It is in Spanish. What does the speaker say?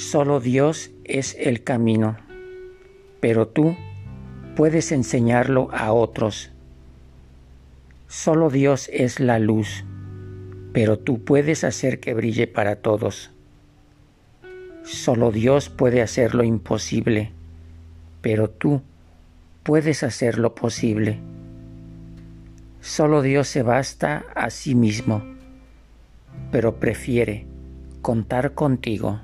Solo Dios es el camino, pero tú puedes enseñarlo a otros. Solo Dios es la luz, pero tú puedes hacer que brille para todos. Solo Dios puede hacer lo imposible, pero tú puedes hacer lo posible. Solo Dios se basta a sí mismo, pero prefiere contar contigo.